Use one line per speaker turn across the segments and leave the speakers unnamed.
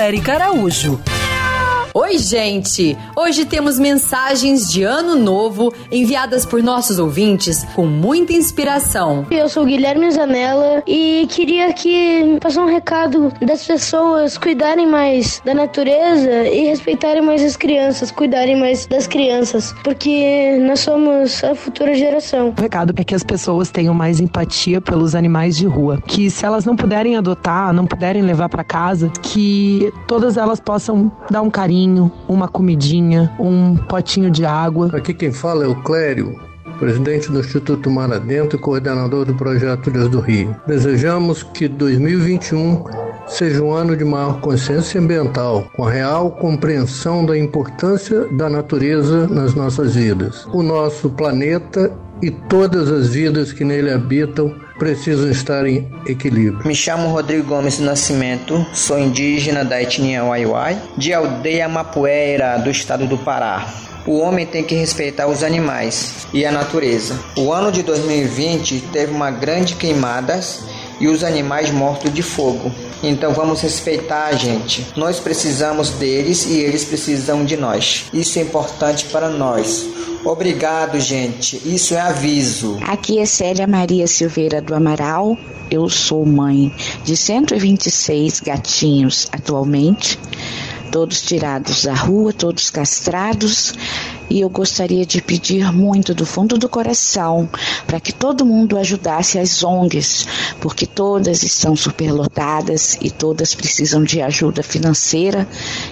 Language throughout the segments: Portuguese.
Érica Araújo.
Oi, gente! Hoje temos mensagens de Ano Novo enviadas por nossos ouvintes com muita inspiração.
Eu sou Guilherme Zanella e queria aqui passar um recado das pessoas cuidarem mais da natureza e respeitarem mais as crianças, cuidarem mais das crianças, porque nós somos a futura geração.
O recado é que as pessoas tenham mais empatia pelos animais de rua, que se elas não puderem adotar, não puderem levar para casa, que todas elas possam dar um carinho uma comidinha, um potinho de água.
Aqui quem fala é o Clério, presidente do Instituto Mar Adentro e coordenador do projeto Ilhas do Rio. Desejamos que 2021 seja um ano de maior consciência ambiental, com a real compreensão da importância da natureza nas nossas vidas. O nosso planeta e todas as vidas que nele habitam precisam estar em equilíbrio.
Me chamo Rodrigo Gomes Nascimento, sou indígena da etnia Waiwai, de aldeia Mapueira, do estado do Pará. O homem tem que respeitar os animais e a natureza. O ano de 2020 teve uma grande queimadas e os animais mortos de fogo. Então vamos respeitar a gente. Nós precisamos deles e eles precisam de nós. Isso é importante para nós. Obrigado, gente. Isso é aviso.
Aqui é Célia Maria Silveira do Amaral. Eu sou mãe de 126 gatinhos atualmente, todos tirados da rua, todos castrados e eu gostaria de pedir muito do fundo do coração para que todo mundo ajudasse as ONGs, porque todas estão superlotadas e todas precisam de ajuda financeira,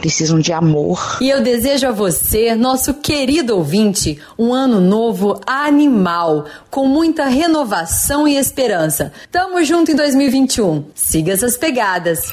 precisam de amor.
E eu desejo a você, nosso querido ouvinte, um ano novo animal, com muita renovação e esperança. Tamo junto em 2021. Siga essas pegadas.